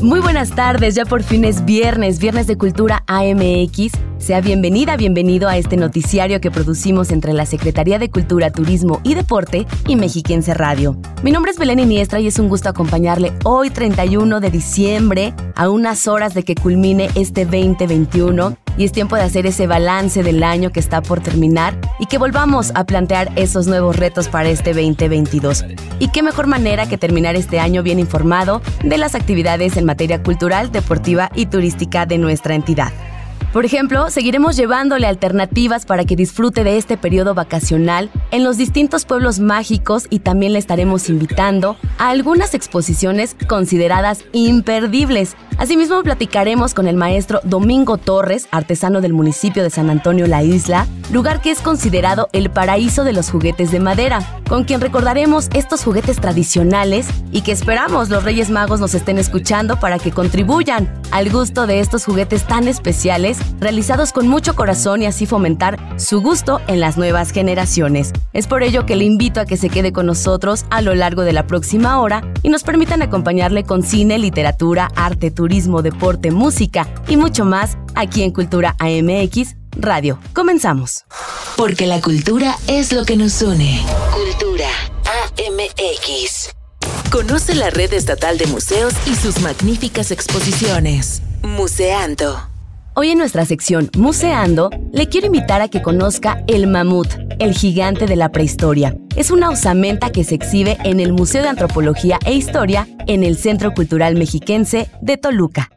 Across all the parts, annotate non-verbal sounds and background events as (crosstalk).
Muy buenas tardes, ya por fin es viernes, viernes de Cultura AMX. Sea bienvenida, bienvenido a este noticiario que producimos entre la Secretaría de Cultura, Turismo y Deporte y Mexiquense Radio. Mi nombre es Belén Iniestra y es un gusto acompañarle hoy 31 de diciembre a unas horas de que culmine este 2021 y es tiempo de hacer ese balance del año que está por terminar y que volvamos a plantear esos nuevos retos para este 2022. Y qué mejor manera que terminar este año bien informado de las actividades en materia cultural, deportiva y turística de nuestra entidad. Por ejemplo, seguiremos llevándole alternativas para que disfrute de este periodo vacacional en los distintos pueblos mágicos y también le estaremos invitando a algunas exposiciones consideradas imperdibles. Asimismo, platicaremos con el maestro Domingo Torres, artesano del municipio de San Antonio La Isla, lugar que es considerado el paraíso de los juguetes de madera, con quien recordaremos estos juguetes tradicionales y que esperamos los Reyes Magos nos estén escuchando para que contribuyan al gusto de estos juguetes tan especiales realizados con mucho corazón y así fomentar su gusto en las nuevas generaciones. Es por ello que le invito a que se quede con nosotros a lo largo de la próxima hora y nos permitan acompañarle con cine, literatura, arte, turismo, deporte, música y mucho más aquí en Cultura AMX Radio. Comenzamos. Porque la cultura es lo que nos une. Cultura AMX. Conoce la red estatal de museos y sus magníficas exposiciones. Museando. Hoy en nuestra sección Museando, le quiero invitar a que conozca el mamut, el gigante de la prehistoria. Es una osamenta que se exhibe en el Museo de Antropología e Historia en el Centro Cultural Mexiquense de Toluca.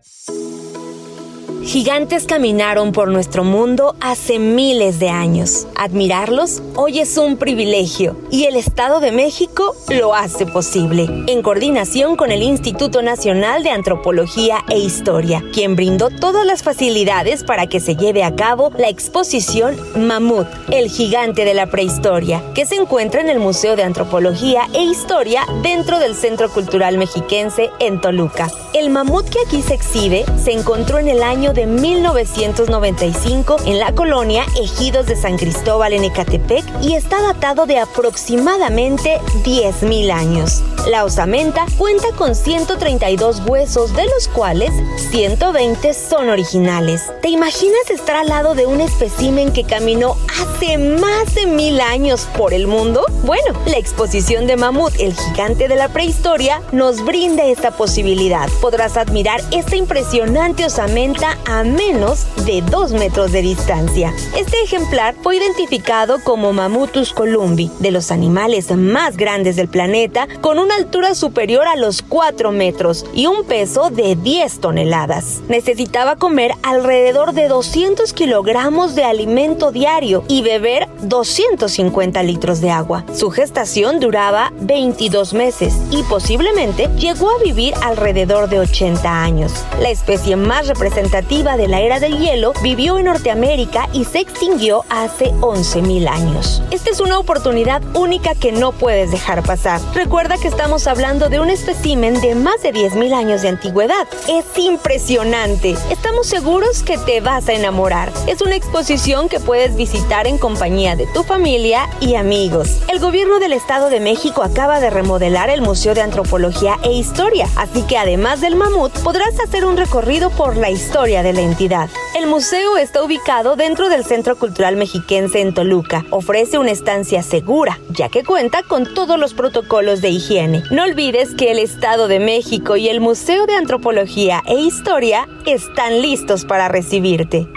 Gigantes caminaron por nuestro mundo hace miles de años. Admirarlos hoy es un privilegio y el Estado de México lo hace posible, en coordinación con el Instituto Nacional de Antropología e Historia, quien brindó todas las facilidades para que se lleve a cabo la exposición Mamut, el gigante de la prehistoria, que se encuentra en el Museo de Antropología e Historia dentro del Centro Cultural Mexiquense en Toluca. El mamut que aquí se exhibe se encontró en el año de 1995 en la colonia Ejidos de San Cristóbal en Ecatepec y está datado de aproximadamente 10.000 años. La osamenta cuenta con 132 huesos, de los cuales 120 son originales. ¿Te imaginas estar al lado de un espécimen que caminó hace más de mil años por el mundo? Bueno, la exposición de Mamut, el gigante de la prehistoria, nos brinda esta posibilidad. Podrás admirar esta impresionante osamenta a menos de 2 metros de distancia. Este ejemplar fue identificado como Mamutus columbi, de los animales más grandes del planeta, con una altura superior a los 4 metros y un peso de 10 toneladas. Necesitaba comer alrededor de 200 kilogramos de alimento diario y beber 250 litros de agua. Su gestación duraba 22 meses y posiblemente llegó a vivir alrededor de 80 años. La especie más representativa de la era del hielo vivió en Norteamérica y se extinguió hace 11.000 años. Esta es una oportunidad única que no puedes dejar pasar. Recuerda que estamos hablando de un espécimen de más de 10.000 años de antigüedad. Es impresionante. Estamos seguros que te vas a enamorar. Es una exposición que puedes visitar en compañía de tu familia y amigos. El gobierno del Estado de México acaba de remodelar el Museo de Antropología e Historia, así que además del mamut podrás hacer un recorrido por la historia de la entidad. El museo está ubicado dentro del Centro Cultural Mexiquense en Toluca. Ofrece una estancia segura, ya que cuenta con todos los protocolos de higiene. No olvides que el Estado de México y el Museo de Antropología e Historia están listos para recibirte.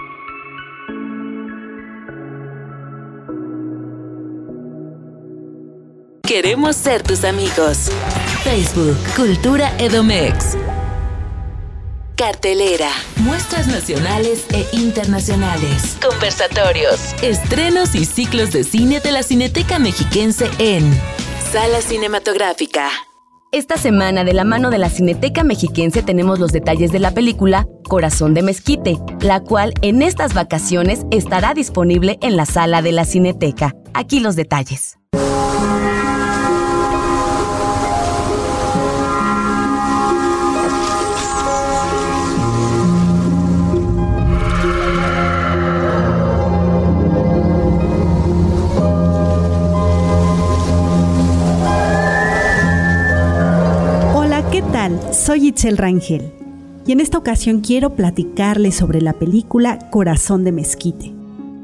Queremos ser tus amigos. Facebook, Cultura Edomex. Cartelera, muestras nacionales e internacionales, conversatorios, estrenos y ciclos de cine de la Cineteca Mexiquense en Sala Cinematográfica. Esta semana, de la mano de la Cineteca Mexiquense, tenemos los detalles de la película Corazón de Mezquite, la cual en estas vacaciones estará disponible en la sala de la Cineteca. Aquí los detalles. Soy Itzel Rangel y en esta ocasión quiero platicarles sobre la película Corazón de Mezquite,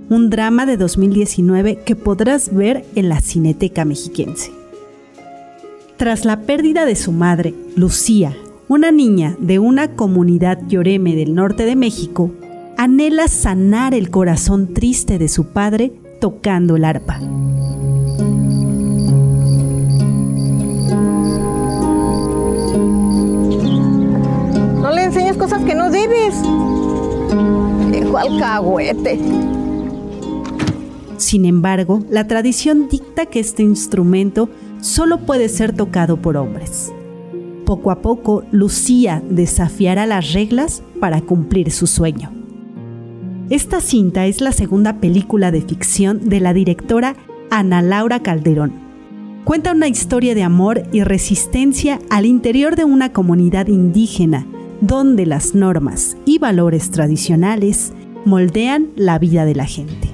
un drama de 2019 que podrás ver en la Cineteca Mexiquense. Tras la pérdida de su madre, Lucía, una niña de una comunidad lloreme del norte de México, anhela sanar el corazón triste de su padre tocando el arpa. Cosas que no debes. Igual cagüete. Sin embargo, la tradición dicta que este instrumento solo puede ser tocado por hombres. Poco a poco, Lucía desafiará las reglas para cumplir su sueño. Esta cinta es la segunda película de ficción de la directora Ana Laura Calderón. Cuenta una historia de amor y resistencia al interior de una comunidad indígena donde las normas y valores tradicionales moldean la vida de la gente.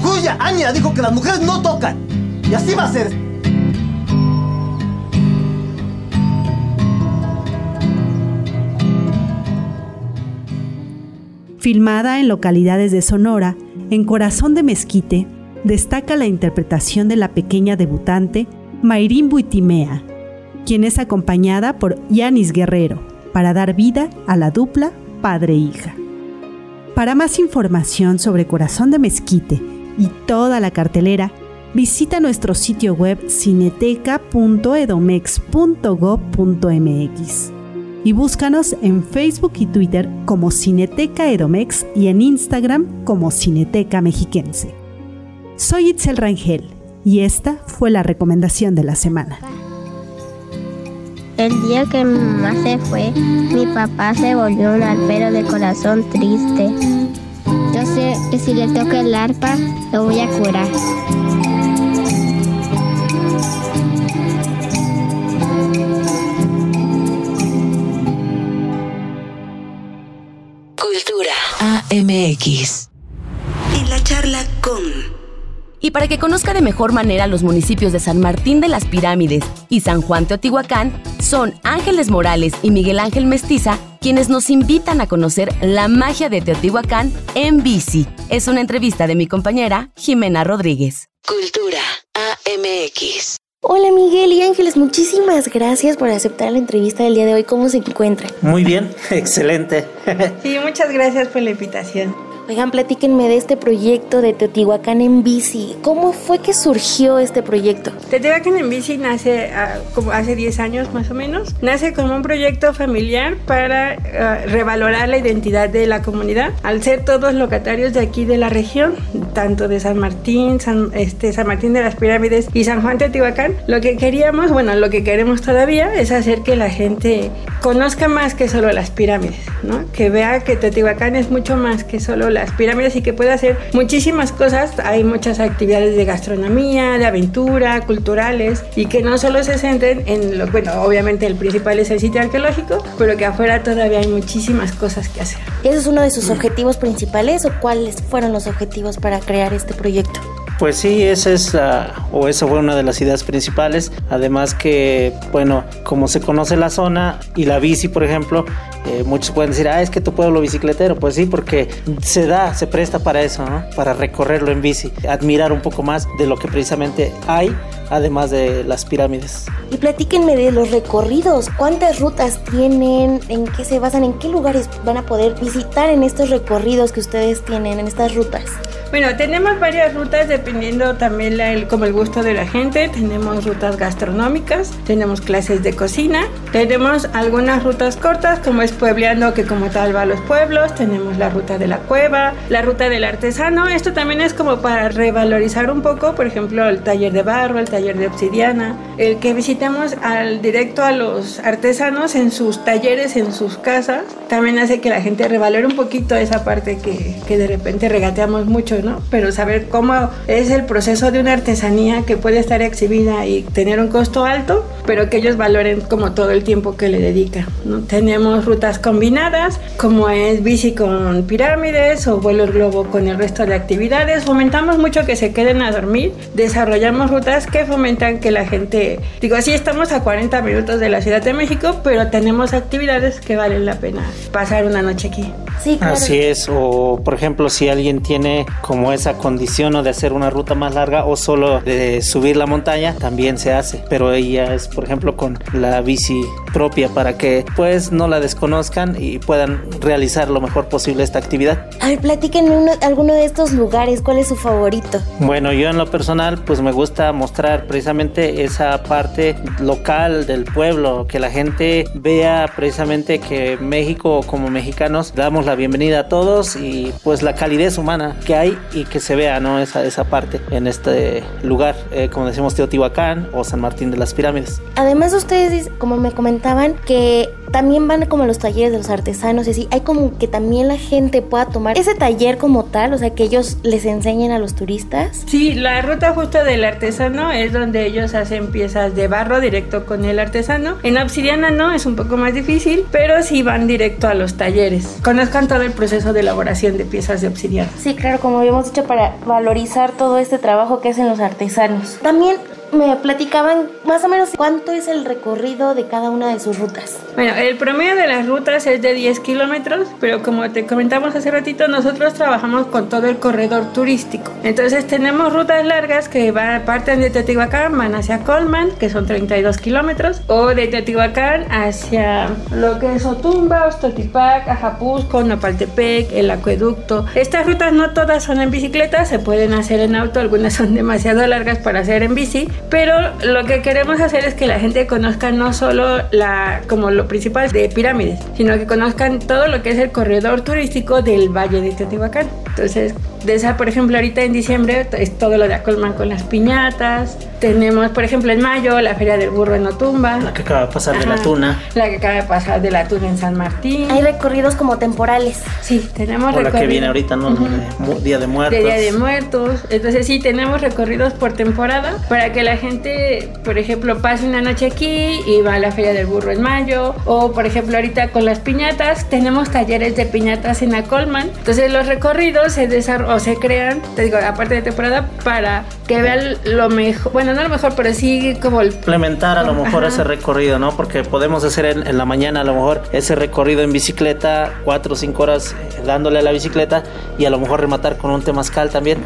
Julia Aña dijo que las mujeres no tocan. Y así va a ser. Filmada en localidades de Sonora, en Corazón de Mezquite, destaca la interpretación de la pequeña debutante Mayrin Buitimea, quien es acompañada por Yanis Guerrero, para dar vida a la dupla padre-hija. Para más información sobre Corazón de Mezquite y toda la cartelera, visita nuestro sitio web cineteca.edomex.gov.mx y búscanos en Facebook y Twitter como Cineteca Edomex y en Instagram como Cineteca Mexiquense. Soy Itzel Rangel y esta fue la recomendación de la semana. El día que mi mamá se fue, mi papá se volvió un arpero de corazón triste. Yo sé que si le toco el arpa, lo voy a curar. Cultura AMX. En la charla con... Y para que conozca de mejor manera los municipios de San Martín de las Pirámides y San Juan Teotihuacán, son Ángeles Morales y Miguel Ángel Mestiza quienes nos invitan a conocer la magia de Teotihuacán en bici. Es una entrevista de mi compañera Jimena Rodríguez. Cultura AMX. Hola Miguel y Ángeles, muchísimas gracias por aceptar la entrevista del día de hoy. ¿Cómo se encuentran? Muy bien, (laughs) excelente. sí, muchas gracias por la invitación. Oigan, platíquenme de este proyecto de Teotihuacán en bici. ¿Cómo fue que surgió este proyecto? Teotihuacán en bici nace ah, como hace 10 años más o menos. Nace como un proyecto familiar para ah, revalorar la identidad de la comunidad. Al ser todos locatarios de aquí de la región, tanto de San Martín, San, este, San Martín de las Pirámides y San Juan Teotihuacán, lo que queríamos, bueno, lo que queremos todavía es hacer que la gente conozca más que solo las pirámides, ¿no? Que vea que Teotihuacán es mucho más que solo las pirámides y que puede hacer muchísimas cosas. Hay muchas actividades de gastronomía, de aventura, culturales y que no solo se centren en lo, bueno, obviamente el principal es el sitio arqueológico, pero que afuera todavía hay muchísimas cosas que hacer. ¿Ese es uno de sus objetivos principales o cuáles fueron los objetivos para crear este proyecto? Pues sí, esa es la, o esa fue una de las ideas principales. Además que, bueno, como se conoce la zona y la bici, por ejemplo, eh, muchos pueden decir, ah, es que tu pueblo bicicletero. Pues sí, porque se da, se presta para eso, ¿no? Para recorrerlo en bici, admirar un poco más de lo que precisamente hay, además de las pirámides. Y platíquenme de los recorridos, cuántas rutas tienen, en qué se basan, en qué lugares van a poder visitar en estos recorridos que ustedes tienen, en estas rutas. Bueno, tenemos varias rutas dependiendo también la, como el gusto de la gente. Tenemos rutas gastronómicas, tenemos clases de cocina, tenemos algunas rutas cortas como es puebleando que como tal va a los pueblos, tenemos la ruta de la cueva, la ruta del artesano. Esto también es como para revalorizar un poco, por ejemplo, el taller de barro, el taller de obsidiana, el que visitemos al directo a los artesanos en sus talleres, en sus casas, también hace que la gente revalore un poquito esa parte que, que de repente regateamos mucho, ¿no? Pero saber cómo es el proceso de una artesanía que puede estar exhibida y tener un costo alto, pero que ellos valoren como todo el tiempo que le dedican, ¿no? Tenemos rutas combinadas, como es bici con pirámides o vuelo el globo con el resto de actividades. Fomentamos mucho que se queden a dormir, desarrollamos rutas que fomentan que la gente, digo, así estamos a 40 minutos de la Ciudad de México, pero tenemos actividades que valen la pena pasar una noche aquí. Sí, claro. Así es, o por ejemplo, si alguien tiene como esa condición o de hacer una ruta más larga o solo de subir la montaña, también se hace, pero ella es, por ejemplo, con la bici propia para que pues no la desconozcan y puedan realizar lo mejor posible esta actividad. A ver, platiquen alguno de estos lugares, ¿cuál es su favorito? Bueno, yo en lo personal pues me gusta mostrar precisamente esa parte local del pueblo, que la gente vea precisamente que México como mexicanos damos la bienvenida a todos y pues la calidez humana que hay y que se vea ¿no? esa, esa parte en este lugar, eh, como decimos Teotihuacán o San Martín de las Pirámides. Además ustedes, como me comentaban, que también van como los talleres de los artesanos y así, hay como que también la gente pueda tomar ese taller como tal, o sea, que ellos les enseñen a los turistas. Sí, la ruta justo del artesano es donde ellos hacen piezas de barro directo con el artesano. En obsidiana no, es un poco más difícil, pero sí van directo a los talleres. Conozcan todo el proceso de elaboración de piezas de obsidiana. Sí, claro, como habíamos dicho, para valorizar todo este trabajo que hacen los artesanos. También me platicaban más o menos cuánto es el recorrido de cada una de sus rutas. Bueno, el promedio de las rutas es de 10 kilómetros, pero como te comentamos hace ratito, nosotros trabajamos con todo el corredor turístico. Entonces tenemos rutas largas que van, parten de Teotihuacán, van hacia Colman, que son 32 kilómetros, o de Teotihuacán hacia lo que es Otumba, Ostotipac, Ajapusco, Nopaltepec, el acueducto. Estas rutas no todas son en bicicleta, se pueden hacer en auto, algunas son demasiado largas para hacer en bici, pero lo que queremos hacer es que la gente conozca no solo la, como lo principal de pirámides, sino que conozcan todo lo que es el corredor turístico del Valle de Teotihuacán. Entonces, de esa, por ejemplo, ahorita en diciembre es todo lo de Acolman con las piñatas. Tenemos, por ejemplo, en mayo la Feria del Burro en Otumba. La que acaba de pasar de la tuna. La que acaba de pasar de la tuna en San Martín. Hay recorridos como temporales. Sí, tenemos o la que viene ahorita, ¿no? Día de Muertos. De Día de Muertos. Entonces sí, tenemos recorridos por temporada para que la gente, por ejemplo, pase una noche aquí y va a la Feria del Burro en mayo. O, por ejemplo, ahorita con las piñatas, tenemos talleres de piñatas en Acolman. Entonces los recorridos se desarrollan o se crean, te digo, aparte de temporada, para que vean lo mejor, bueno, no lo mejor, pero sí como el... Implementar a lo mejor ese recorrido, ¿no? Porque podemos hacer en, la mañana a lo mejor ese recorrido en bicicleta, cuatro o cinco horas eh, dándole a la bicicleta y a lo mejor rematar con un temazcal también.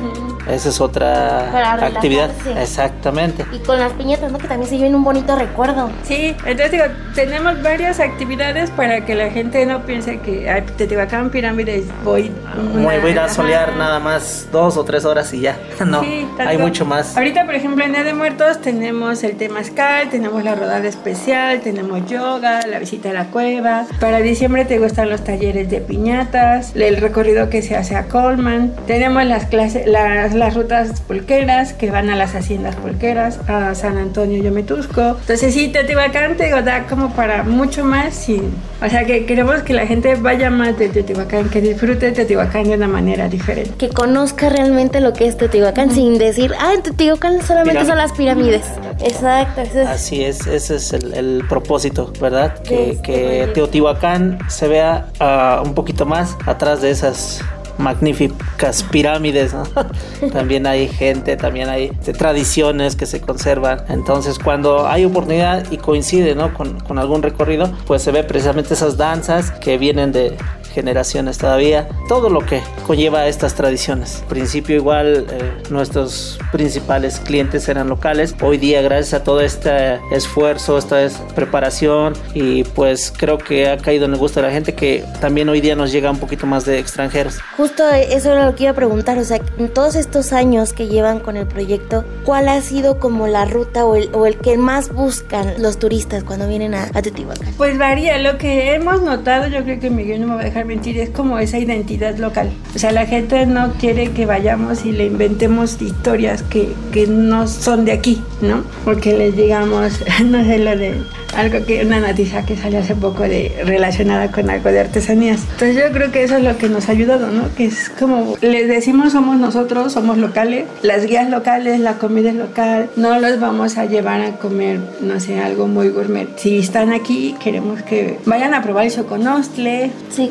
Esa es otra actividad. Exactamente. Y con las piñetas, ¿no? Que también se lleven un bonito recuerdo. Sí, entonces digo, tenemos varias actividades para que la gente no piense que ay, Teotihuacán, pirámides, voy... Una, voy a ir a solear nada más dos o tres horas y ya. (laughs) No, hay mucho más. Ahorita, por ejemplo, en Día de Muertos tenemos el temazcal, tenemos la rodada especial, tenemos yoga, la visita a la cueva. Para diciembre te gustan los talleres de piñatas, el recorrido que se hace a Colman. Tenemos las clases, las las rutas pulqueras que van a las haciendas pulqueras, a San Antonio Yometusco. Entonces sí, Teotihuacán te da como para mucho más. Y, o sea que queremos que la gente vaya más de Teotihuacán, que disfrute Teotihuacán de una manera diferente. Que conozca realmente lo que es Teotihuacán sin decir, ah, en Teotihuacán solamente son las pirámides. Exacto. Así es, ese es el, propósito, ¿verdad? Que, que Teotihuacán se vea uh, un poquito más atrás de esas magníficas pirámides. (laughs) también hay gente, también hay tradiciones que se conservan. Entonces, cuando hay oportunidad y coincide ¿no? con, con algún recorrido, pues se ve precisamente esas danzas que vienen de generaciones todavía, todo lo que conlleva estas tradiciones. Al principio igual eh, nuestros principales clientes eran locales, hoy día gracias a todo este esfuerzo, esta preparación y pues creo que ha caído en el gusto de la gente que también hoy día nos llega un poquito más de extranjeros. Justo eso era lo que iba a preguntar, o sea, en todos estos años que llevan con el proyecto, ¿cuál ha sido como la ruta o el, o el que más buscan los turistas cuando vienen a, a Teotihuacán? Pues varía, lo que hemos notado, yo creo que Miguel no me va a dejar mentir, es como esa identidad local. O sea, la gente no quiere que vayamos y le inventemos historias que, que no son de aquí, ¿no? Porque les digamos, (laughs) no sé lo de algo que una noticia que salió hace poco de relacionada con algo de artesanías. Entonces yo creo que eso es lo que nos ha ayudado, ¿no? Que es como les decimos somos nosotros, somos locales, las guías locales, la comida es local, no los vamos a llevar a comer, no sé, algo muy gourmet. Si están aquí, queremos que vayan a probar el choconostle. Sí,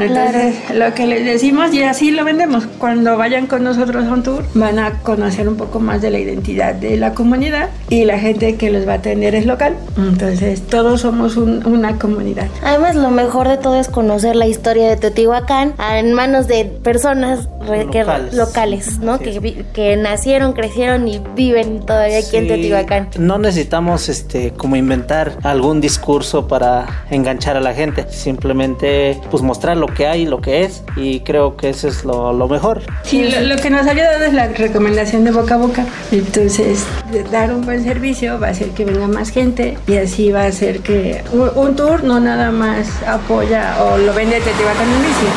Lo que les decimos y así lo vendemos. Cuando vayan con nosotros a un tour, van a conocer un poco más de la identidad de la comunidad y la gente que los va a atender es local. Entonces, todo todos somos una comunidad. Además, lo mejor de todo es conocer la historia de Teotihuacán en manos de personas locales, locales ¿no? Que, que, nacieron, crecieron y viven todavía aquí en Teotihuacán. No necesitamos este como inventar algún discurso para enganchar a la gente, simplemente pues mostrar lo que hay, lo que es y creo que eso es lo, lo mejor. Sí, lo, lo, que nos ha ayudado es la recomendación de boca a boca. Entonces, dar un buen servicio va a hacer que venga más gente y así va a ser que un, tour no nada más apoya o lo vende Teotihuacán en bici.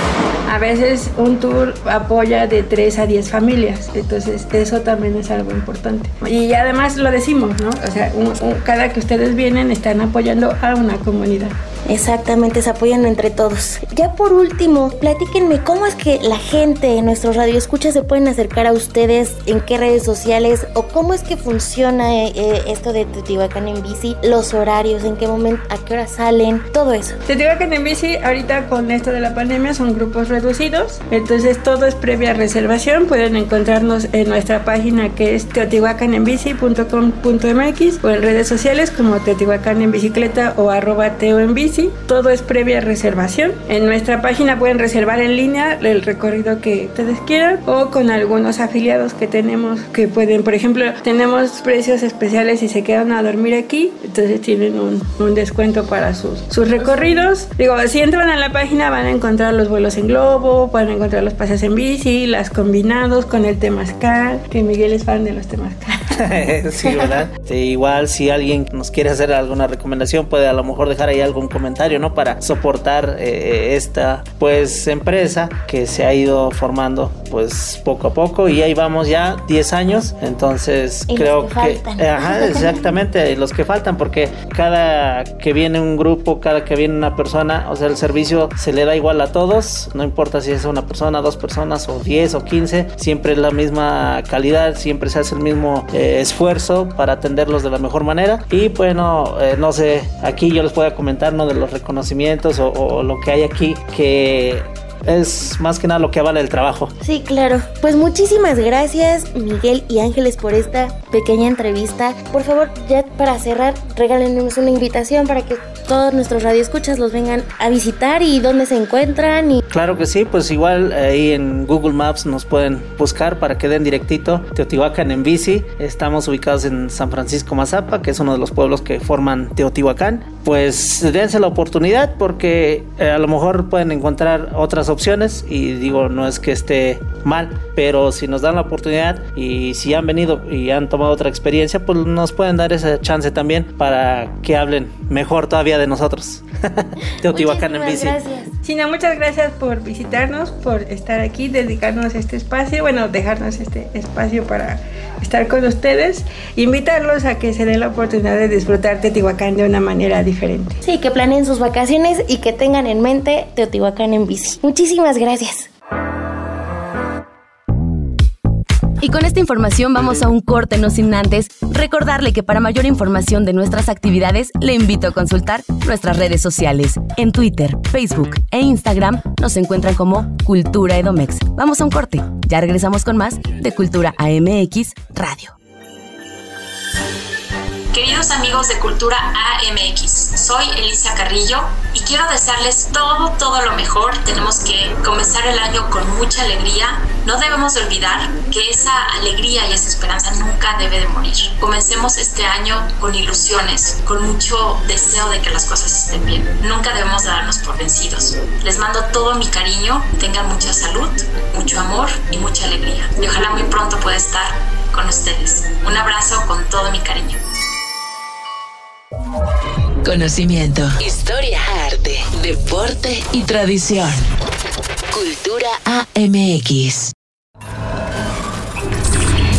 A veces un tour apoya de 3 a 10 familias, entonces eso también es algo importante. Y además lo decimos, ¿no? O sea, cada que ustedes vienen están apoyando a una comunidad. Exactamente, se apoyan entre todos. Ya por último, platíquenme cómo es que la gente en nuestro radio escucha se pueden acercar a ustedes, en qué redes sociales o cómo es que funciona eh, eh, esto de Teotihuacán en bici, los horarios, en qué momento, a qué hora salen, todo eso. Teotihuacán en bici, ahorita con esto de la pandemia son grupos reducidos, entonces todo es previa reservación. Pueden encontrarnos en nuestra página que es teotihuacanenbici.com.mx o en redes sociales como Teotihuacán en bicicleta o arroba teo en bici todo es previa reservación. En nuestra página pueden reservar en línea el recorrido que ustedes quieran o con algunos afiliados que tenemos que pueden, por ejemplo, tenemos precios especiales si se quedan a dormir aquí, entonces tienen un, descuento para sus, sus recorridos. Digo, si entran a la página van a encontrar los vuelos en globo, a encontrar los pases en bici, las combinados con el Temazcal, que Miguel es fan de los Temazcal. (laughs) sí, ¿verdad? igual si alguien nos quiere hacer alguna recomendación puede a lo mejor dejar ahí algún comentario, ¿no? Para soportar eh, esta pues empresa que se ha ido formando pues poco a poco y ahí vamos ya 10 años, entonces creo que, ajá, (laughs) exactamente, los que faltan porque cada que viene un grupo, cada que viene una persona, o sea, el servicio se le da igual a todos, no importa si es una persona, dos personas o 10 o 15, siempre es la misma calidad, siempre se hace el mismo eh, esfuerzo para atenderlos de la mejor manera. Y bueno, eh, no sé, aquí yo les puedo comentar de los reconocimientos o, lo que hay aquí que es más que nada lo que avala el trabajo. Sí, claro. Pues muchísimas gracias Miguel y Ángeles por esta pequeña entrevista. Por favor, ya para cerrar, regálenos una invitación para que todos nuestros radioescuchas los vengan a visitar y dónde se encuentran. Y... Claro que sí, pues igual ahí en Google Maps nos pueden buscar para que den directito Teotihuacán en bici. Estamos ubicados en San Francisco Mazapa, que es uno de los pueblos que forman Teotihuacán. Pues dense la oportunidad porque eh, a lo mejor pueden encontrar otras opciones y digo, no es que esté mal, pero si nos dan la oportunidad y si han venido y han tomado otra experiencia, pues nos pueden dar esa chance también para que hablen mejor todavía de nosotros. (laughs) Teotihuacán en bici. Gracias. China, muchas gracias por visitarnos, por estar aquí, dedicarnos este espacio, bueno, dejarnos este espacio para estar con ustedes, invitarlos a que se den la oportunidad de disfrutar Teotihuacán de una manera diferente. Sí, que planeen sus vacaciones y que tengan en mente Teotihuacán en bici. Muchísimas gracias. Y con esta información vamos a un corte no sin antes recordarle que para mayor información de nuestras actividades le invito a consultar nuestras redes sociales. En Twitter, Facebook e Instagram nos encuentran como Cultura Edomex. Vamos a un corte. Ya regresamos con más de Cultura AMX Radio. Queridos amigos de Cultura AMX, soy Elisa Carrillo y quiero desearles todo, todo lo mejor. Tenemos que comenzar el año con mucha alegría. No debemos olvidar que esa alegría y esa esperanza nunca debe de morir. Comencemos este año con ilusiones, con mucho deseo de que las cosas estén bien. Nunca debemos darnos por vencidos. Les mando todo mi cariño, tengan mucha salud, mucho amor y mucha alegría. Y ojalá muy pronto pueda estar con ustedes. Un abrazo con todo mi cariño. Conocimiento, historia, arte, deporte y tradición. Cultura AMX.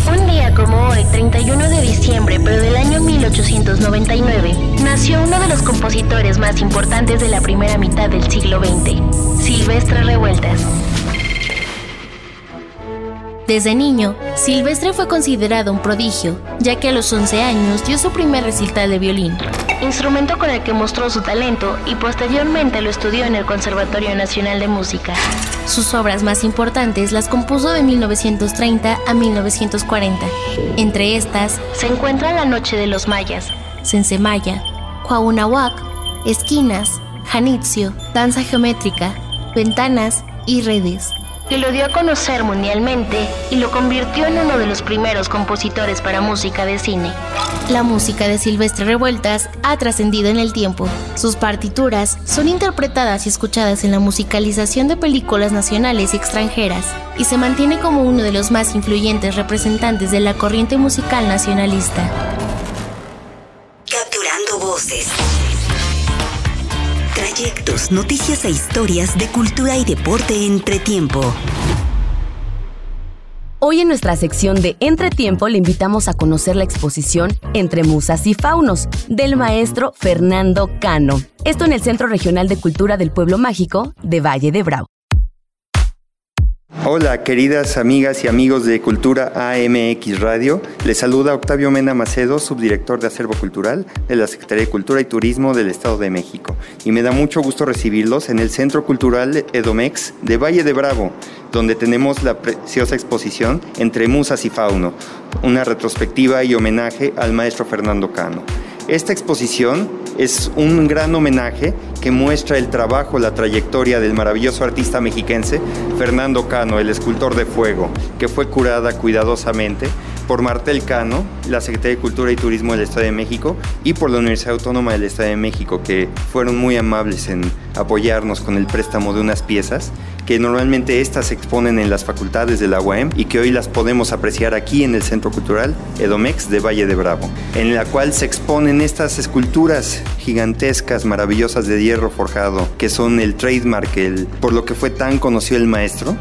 Un día como hoy, 31 de diciembre, pero del año 1899, nació uno de los compositores más importantes de la primera mitad del siglo XX, Silvestre Revueltas. Desde niño, Silvestre fue considerado un prodigio, ya que a los 11 años dio su primer recital de violín, instrumento con el que mostró su talento y posteriormente lo estudió en el Conservatorio Nacional de Música. Sus obras más importantes las compuso de 1930 a 1940. Entre estas se encuentran La Noche de los Mayas, Sensemaya, Cuauhnahuac, Esquinas, Janitzio, Danza Geométrica, Ventanas y Redes que lo dio a conocer mundialmente y lo convirtió en uno de los primeros compositores para música de cine. La música de Silvestre Revueltas ha trascendido en el tiempo. Sus partituras son interpretadas y escuchadas en la musicalización de películas nacionales y extranjeras, y se mantiene como uno de los más influyentes representantes de la corriente musical nacionalista. Trayectos, noticias e historias de cultura y deporte entre tiempo. Hoy en nuestra sección de Entretiempo le invitamos a conocer la exposición Entre Musas y Faunos del maestro Fernando Cano. Esto en el Centro Regional de Cultura del Pueblo Mágico de Valle de Bravo. Hola, queridas amigas y amigos de Cultura AMX Radio. Les saluda Octavio Mena Macedo, subdirector de Acervo Cultural de la Secretaría de Cultura y Turismo del Estado de México. Y me da mucho gusto recibirlos en el Centro Cultural Edomex de Valle de Bravo, donde tenemos la preciosa exposición Entre Musas y Fauno, una retrospectiva y homenaje al maestro Fernando Cano. Esta exposición es un gran homenaje que muestra el trabajo, la trayectoria del maravilloso artista mexiquense Fernando Cano, el escultor de fuego, que fue curada cuidadosamente por Martel Cano, la Secretaría de Cultura y Turismo del Estado de México, y por la Universidad Autónoma del Estado de México, que fueron muy amables en apoyarnos con el préstamo de unas piezas que normalmente estas se exponen en las facultades de la UAM y que hoy las podemos apreciar aquí en el Centro Cultural Edomex de Valle de Bravo, en la cual se exponen estas esculturas gigantescas, maravillosas de hierro forjado, que son el trademark, el, por lo que fue tan conocido el maestro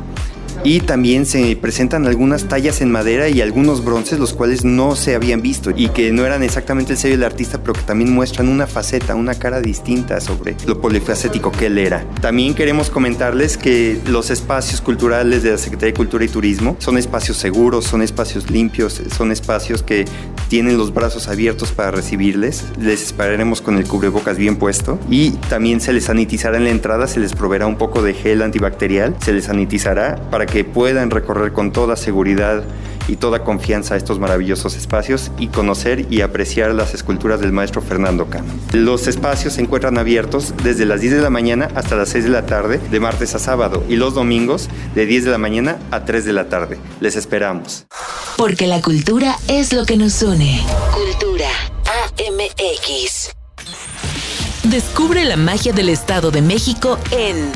y también se presentan algunas tallas en madera y algunos bronces los cuales no se habían visto y que no eran exactamente el sello del artista pero que también muestran una faceta, una cara distinta sobre lo polifacético que él era. También queremos comentarles que los espacios culturales de la Secretaría de Cultura y Turismo son espacios seguros, son espacios limpios, son espacios que tienen los brazos abiertos para recibirles. Les esperaremos con el cubrebocas bien puesto y también se les sanitizará en la entrada, se les proveerá un poco de gel antibacterial, se les sanitizará para que puedan recorrer con toda seguridad y toda confianza estos maravillosos espacios y conocer y apreciar las esculturas del maestro Fernando Cano. Los espacios se encuentran abiertos desde las 10 de la mañana hasta las 6 de la tarde, de martes a sábado, y los domingos de 10 de la mañana a 3 de la tarde. Les esperamos. Porque la cultura es lo que nos une. Cultura AMX. Descubre la magia del Estado de México en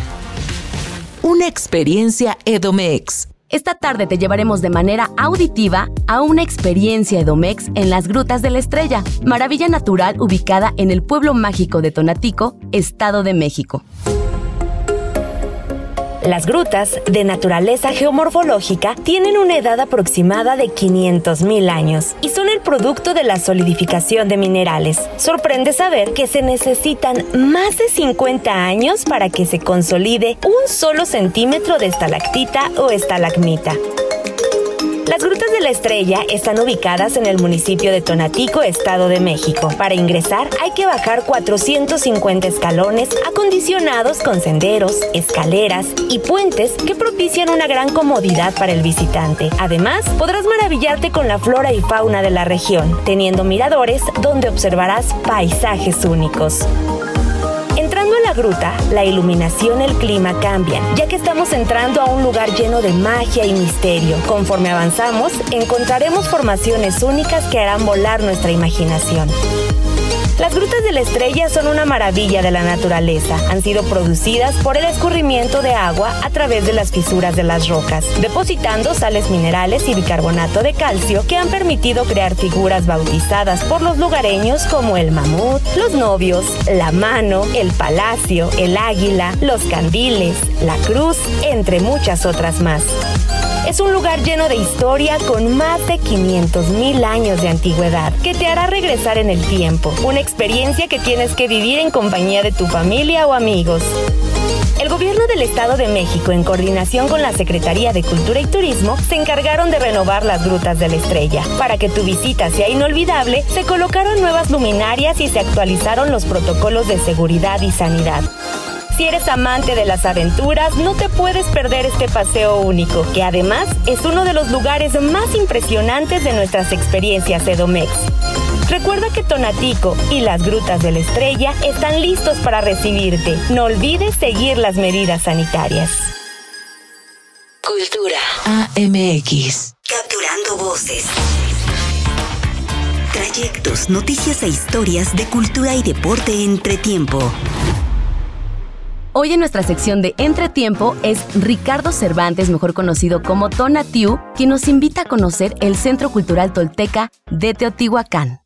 una experiencia Edomex. Esta tarde te llevaremos de manera auditiva a una experiencia Edomex en las Grutas de la Estrella, maravilla natural ubicada en el pueblo mágico de Tonatico, Estado de México. Las grutas, de naturaleza geomorfológica, tienen una edad aproximada de 500.000 años y son el producto de la solidificación de minerales. Sorprende saber que se necesitan más de 50 años para que se consolide un solo centímetro de estalactita o estalagmita. Las Grutas de la Estrella están ubicadas en el municipio de Tonatico, Estado de México. Para ingresar hay que bajar 450 escalones acondicionados con senderos, escaleras y puentes que propician una gran comodidad para el visitante. Además, podrás maravillarte con la flora y fauna de la región, teniendo miradores donde observarás paisajes únicos. La gruta, la iluminación el clima cambian, ya que estamos entrando a un lugar lleno de magia y misterio. Conforme avanzamos, encontraremos formaciones únicas que harán volar nuestra imaginación. Las grutas de la estrella son una maravilla de la naturaleza. Han sido producidas por el escurrimiento de agua a través de las fisuras de las rocas, depositando sales minerales y bicarbonato de calcio que han permitido crear figuras bautizadas por los lugareños como el mamut, los novios, la mano, el palacio, el águila, los candiles, la cruz, entre muchas otras más. Es un lugar lleno de historia con más de 500 mil años de antigüedad que te hará regresar en el tiempo. Una experiencia que tienes que vivir en compañía de tu familia o amigos. El gobierno del Estado de México, en coordinación con la Secretaría de Cultura y Turismo, se encargaron de renovar las grutas de la estrella. Para que tu visita sea inolvidable, se colocaron nuevas luminarias y se actualizaron los protocolos de seguridad y sanidad. Si eres amante de las aventuras, no te puedes perder este paseo único, que además es uno de los lugares más impresionantes de nuestras experiencias Edomex. Recuerda que Tonatico y las Grutas de la Estrella están listos para recibirte. No olvides seguir las medidas sanitarias. Cultura AMX. Capturando voces. Trayectos, noticias e historias de cultura y deporte entre tiempo. Hoy en nuestra sección de Entretiempo es Ricardo Cervantes, mejor conocido como Tonatiu, quien nos invita a conocer el Centro Cultural Tolteca de Teotihuacán.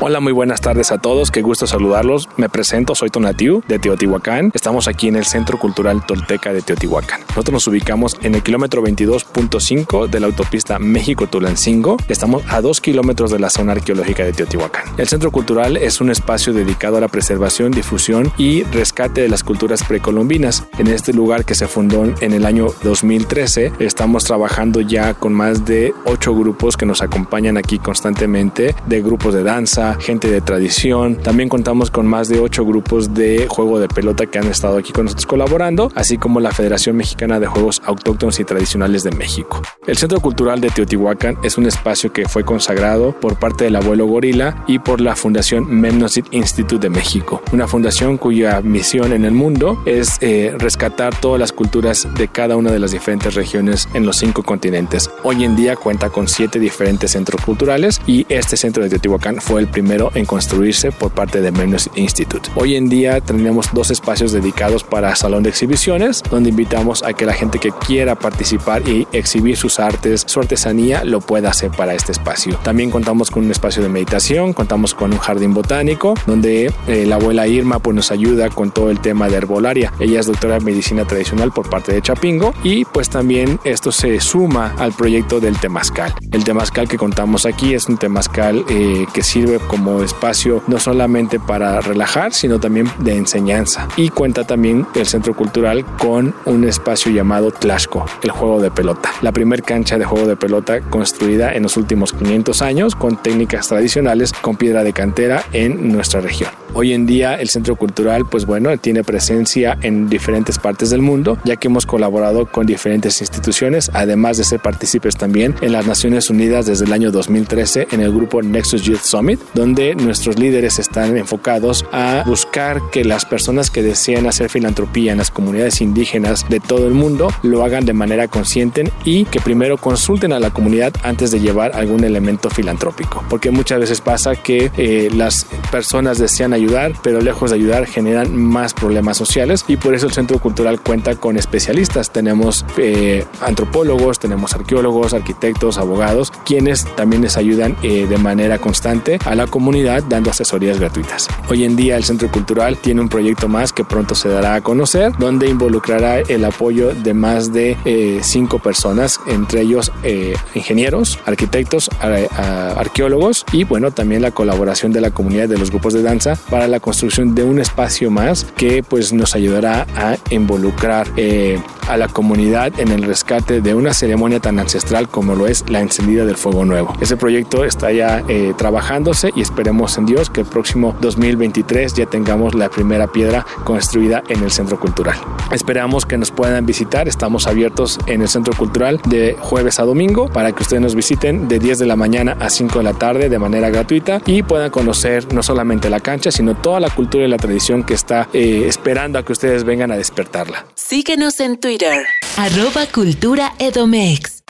Hola, muy buenas tardes a todos, qué gusto saludarlos. Me presento, soy Tonatiu de Teotihuacán. Estamos aquí en el Centro Cultural Tolteca de Teotihuacán. Nosotros nos ubicamos en el kilómetro 22.5 de la autopista México-Tulancingo. Estamos a dos kilómetros de la zona arqueológica de Teotihuacán. El Centro Cultural es un espacio dedicado a la preservación, difusión y rescate de las culturas precolombinas. En este lugar que se fundó en el año 2013, estamos trabajando ya con más de ocho grupos que nos acompañan aquí constantemente, de grupos de danza, gente de tradición. También contamos con más de ocho grupos de juego de pelota que han estado aquí con nosotros colaborando, así como la Federación Mexicana de Juegos Autóctonos y Tradicionales de México. El Centro Cultural de Teotihuacán es un espacio que fue consagrado por parte del abuelo Gorila y por la Fundación Memnosit Institute de México, una fundación cuya misión en el mundo es eh, rescatar todas las culturas de cada una de las diferentes regiones en los cinco continentes. Hoy en día cuenta con siete diferentes centros culturales y este centro de Teotihuacán fue el primero en construirse por parte de Memnos Institute. Hoy en día tenemos dos espacios dedicados para salón de exhibiciones, donde invitamos a que la gente que quiera participar y exhibir sus artes, su artesanía, lo pueda hacer para este espacio. También contamos con un espacio de meditación, contamos con un jardín botánico, donde eh, la abuela Irma pues, nos ayuda con todo el tema de herbolaria. Ella es doctora de medicina tradicional por parte de Chapingo y pues también esto se suma al proyecto del temazcal. El temazcal que contamos aquí es un temazcal eh, que sirve como espacio no solamente para relajar, sino también de enseñanza. Y cuenta también el centro cultural con un espacio llamado Tlaxco, el juego de pelota. La primer cancha de juego de pelota construida en los últimos 500 años con técnicas tradicionales con piedra de cantera en nuestra región. Hoy en día el centro cultural, pues bueno, tiene presencia en diferentes partes del mundo, ya que hemos colaborado con diferentes instituciones, además de ser partícipes también en las Naciones Unidas desde el año 2013 en el grupo Nexus Youth Summit, donde nuestros líderes están enfocados a buscar que las personas que desean hacer filantropía en las comunidades indígenas de todo el mundo lo hagan de manera consciente y que primero consulten a la comunidad antes de llevar algún elemento filantrópico, porque muchas veces pasa que eh, las personas desean ayudar, pero lejos de ayudar generan más problemas sociales y por eso el Centro Cultural cuenta con especialistas. Tenemos eh, antropólogos, tenemos arqueólogos, arquitectos, abogados, quienes también les ayudan eh, de manera constante a la comunidad dando asesorías gratuitas. Hoy en día el Centro Cultural tiene un proyecto más que pronto se dará a conocer, donde involucrará el apoyo de más de eh, cinco personas, entre ellos eh, ingenieros, arquitectos, ar arqueólogos y bueno, también la colaboración de la comunidad de los grupos de danza para la construcción de un espacio más que pues nos ayudará a involucrar eh, a la comunidad en el rescate de una ceremonia tan ancestral como lo es la encendida del fuego nuevo. Ese proyecto está ya eh, trabajándose y esperemos en Dios que el próximo 2023 ya tengamos la primera piedra construida en el Centro Cultural. Esperamos que nos puedan visitar, estamos abiertos en el Centro Cultural de jueves a domingo para que ustedes nos visiten de 10 de la mañana a 5 de la tarde de manera gratuita y puedan conocer no solamente la cancha, sino toda la cultura y la tradición que está eh, esperando a que ustedes vengan a despertarla. Síguenos en Twitter, arroba cultura edomex.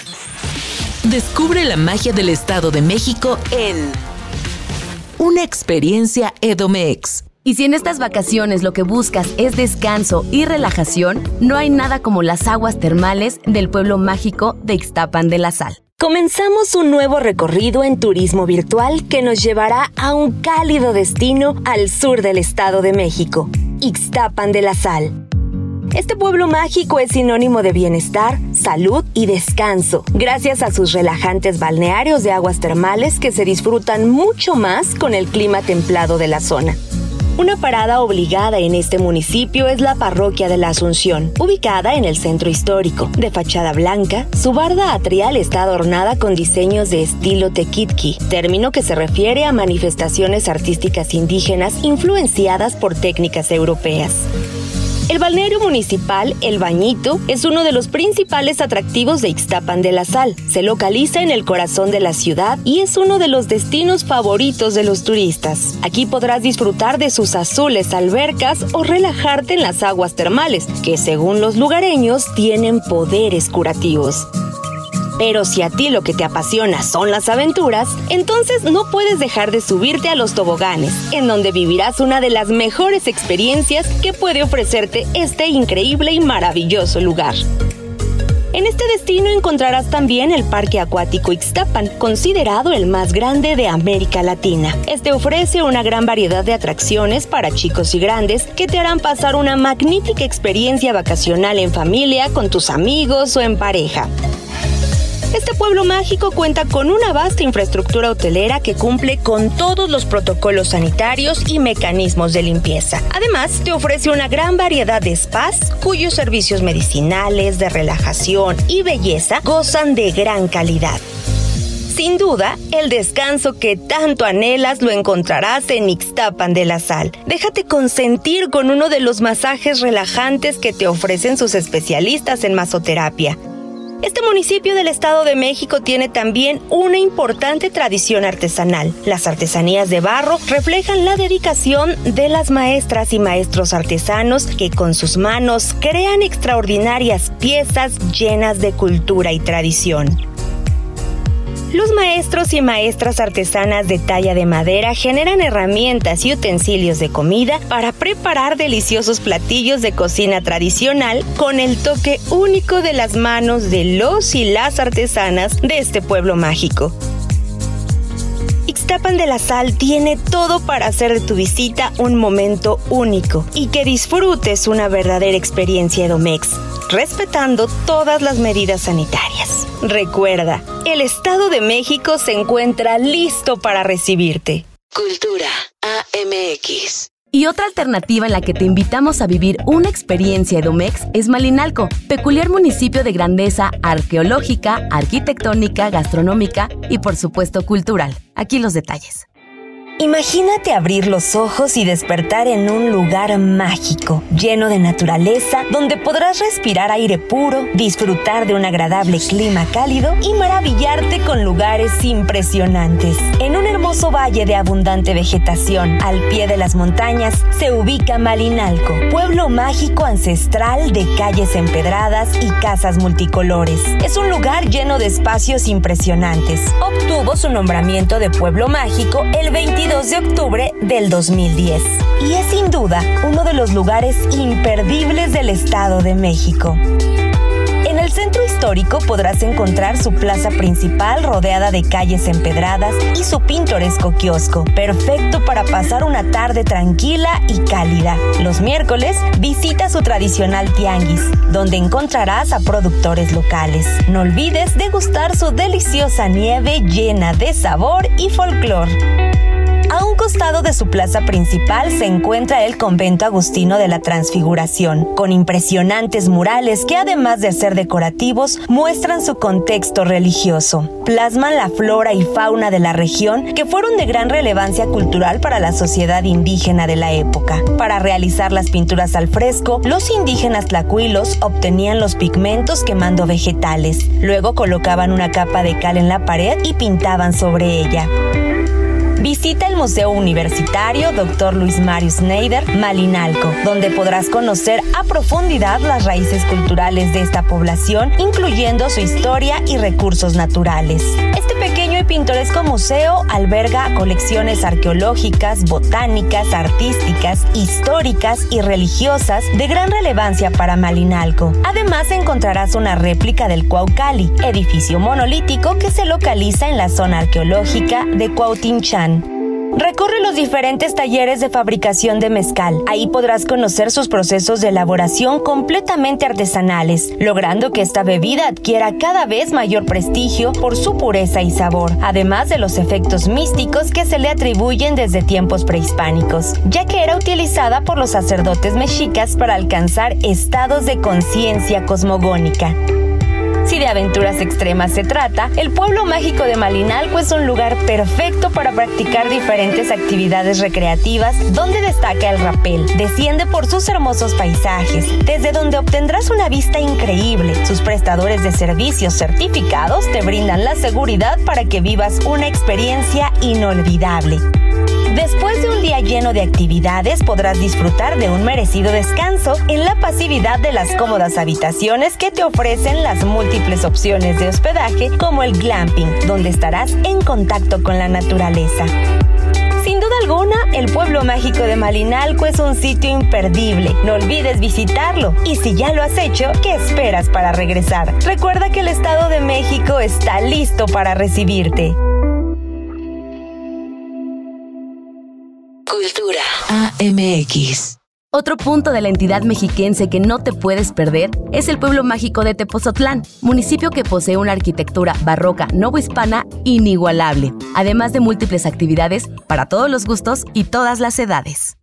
Descubre la magia del Estado de México en una experiencia Edomex. Y si en estas vacaciones lo que buscas es descanso y relajación, no hay nada como las aguas termales del pueblo mágico de Ixtapan de la Sal. Comenzamos un nuevo recorrido en turismo virtual que nos llevará a un cálido destino al sur del Estado de México, Ixtapan de la Sal. Este pueblo mágico es sinónimo de bienestar, salud y descanso, gracias a sus relajantes balnearios de aguas termales que se disfrutan mucho más con el clima templado de la zona. Una parada obligada en este municipio es la Parroquia de la Asunción, ubicada en el centro histórico. De fachada blanca, su barda atrial está adornada con diseños de estilo tequitqui, término que se refiere a manifestaciones artísticas indígenas influenciadas por técnicas europeas. El balneario municipal El Bañito es uno de los principales atractivos de Ixtapan de la Sal. Se localiza en el corazón de la ciudad y es uno de los destinos favoritos de los turistas. Aquí podrás disfrutar de sus azules albercas o relajarte en las aguas termales, que según los lugareños tienen poderes curativos. Pero si a ti lo que te apasiona son las aventuras, entonces no puedes dejar de subirte a los toboganes, en donde vivirás una de las mejores experiencias que puede ofrecerte este increíble y maravilloso lugar. En este destino encontrarás también el Parque Acuático Ixtapan, considerado el más grande de América Latina. Este ofrece una gran variedad de atracciones para chicos y grandes que te harán pasar una magnífica experiencia vacacional en familia, con tus amigos o en pareja. Este pueblo mágico cuenta con una vasta infraestructura hotelera que cumple con todos los protocolos sanitarios y mecanismos de limpieza. Además, te ofrece una gran variedad de spas cuyos servicios medicinales, de relajación y belleza gozan de gran calidad. Sin duda, el descanso que tanto anhelas lo encontrarás en Ixtapan de la Sal. Déjate consentir con uno de los masajes relajantes que te ofrecen sus especialistas en masoterapia. Este municipio del Estado de México tiene también una importante tradición artesanal. Las artesanías de barro reflejan la dedicación de las maestras y maestros artesanos que con sus manos crean extraordinarias piezas llenas de cultura y tradición. Los maestros y maestras artesanas de talla de madera generan herramientas y utensilios de comida para preparar deliciosos platillos de cocina tradicional con el toque único de las manos de los y las artesanas de este pueblo mágico. Ixtapan de la Sal tiene todo para hacer de tu visita un momento único y que disfrutes una verdadera experiencia Edomex, respetando todas las medidas sanitarias. Recuerda, el Estado de México se encuentra listo para recibirte. Cultura AMX. Y otra alternativa en la que te invitamos a vivir una experiencia Edomex es Malinalco, peculiar municipio de grandeza arqueológica, arquitectónica, gastronómica y por supuesto cultural. Aquí los detalles. Imagínate abrir los ojos y despertar en un lugar mágico, lleno de naturaleza, donde podrás respirar aire puro, disfrutar de un agradable clima cálido y maravillarte con lugares impresionantes. En un hermoso valle de abundante vegetación, al pie de las montañas, se ubica Malinalco, pueblo mágico ancestral de calles empedradas y casas multicolores. Es un lugar lleno de espacios impresionantes. Obtuvo su nombramiento de pueblo mágico el 22 2 de octubre del 2010 y es sin duda uno de los lugares imperdibles del Estado de México. En el centro histórico podrás encontrar su plaza principal rodeada de calles empedradas y su pintoresco kiosco, perfecto para pasar una tarde tranquila y cálida. Los miércoles visita su tradicional tianguis, donde encontrarás a productores locales. No olvides degustar su deliciosa nieve llena de sabor y folclore. A un costado de su plaza principal se encuentra el convento agustino de la Transfiguración, con impresionantes murales que además de ser decorativos, muestran su contexto religioso. Plasman la flora y fauna de la región que fueron de gran relevancia cultural para la sociedad indígena de la época. Para realizar las pinturas al fresco, los indígenas tlacuilos obtenían los pigmentos quemando vegetales. Luego colocaban una capa de cal en la pared y pintaban sobre ella. Visita el Museo Universitario Dr. Luis Mario Schneider Malinalco, donde podrás conocer a profundidad las raíces culturales de esta población, incluyendo su historia y recursos naturales. Pequeño y pintoresco museo alberga colecciones arqueológicas, botánicas, artísticas, históricas y religiosas de gran relevancia para Malinalco. Además encontrarás una réplica del Cuaucali, edificio monolítico que se localiza en la zona arqueológica de Cuautinchán Recorre los diferentes talleres de fabricación de mezcal. Ahí podrás conocer sus procesos de elaboración completamente artesanales, logrando que esta bebida adquiera cada vez mayor prestigio por su pureza y sabor, además de los efectos místicos que se le atribuyen desde tiempos prehispánicos, ya que era utilizada por los sacerdotes mexicas para alcanzar estados de conciencia cosmogónica. Si de aventuras extremas se trata, el pueblo mágico de Malinalco es un lugar perfecto para practicar diferentes actividades recreativas donde destaca el rapel. Desciende por sus hermosos paisajes, desde donde obtendrás una vista increíble. Sus prestadores de servicios certificados te brindan la seguridad para que vivas una experiencia inolvidable. Después de un día lleno de actividades, podrás disfrutar de un merecido descanso en la pasividad de las cómodas habitaciones que te ofrecen las múltiples opciones de hospedaje, como el glamping, donde estarás en contacto con la naturaleza. Sin duda alguna, el pueblo mágico de Malinalco es un sitio imperdible. No olvides visitarlo. Y si ya lo has hecho, ¿qué esperas para regresar? Recuerda que el Estado de México está listo para recibirte. Cultura AMX. Otro punto de la entidad mexiquense que no te puedes perder es el pueblo mágico de Tepozotlán, municipio que posee una arquitectura barroca novohispana inigualable, además de múltiples actividades para todos los gustos y todas las edades.